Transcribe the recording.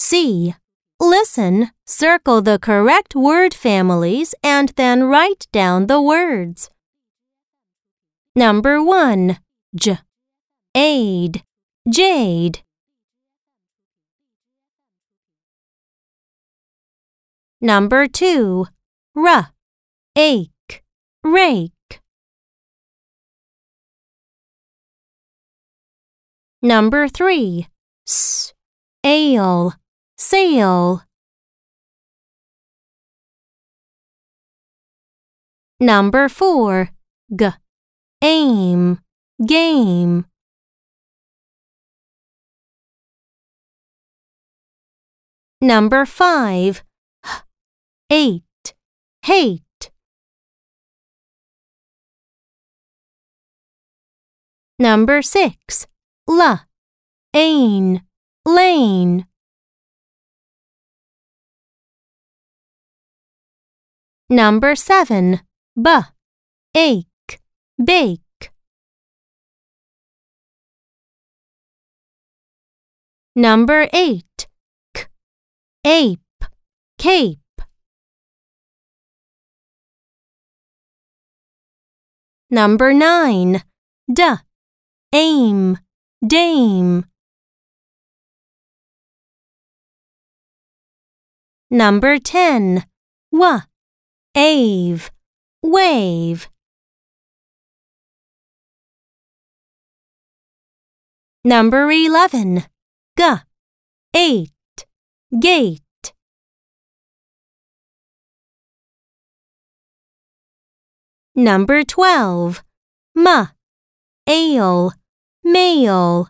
C. Listen, circle the correct word families, and then write down the words. Number 1. J. Aid. Jade. Number 2. R. Ache. Rake. Number 3. S. Ale. Sail. Number 4. G. Aim. Game. Number 5. H. Ate. Hate. Number 6. L. Ain. Lane. Number 7. B. Ache. Bake. Number 8. K. Ape. Cape. Number 9. D. Aim. Dame. Number 10. W. Ave. Wave. Number 11. G. Ate. Gate. Number 12. M. Ale. Male.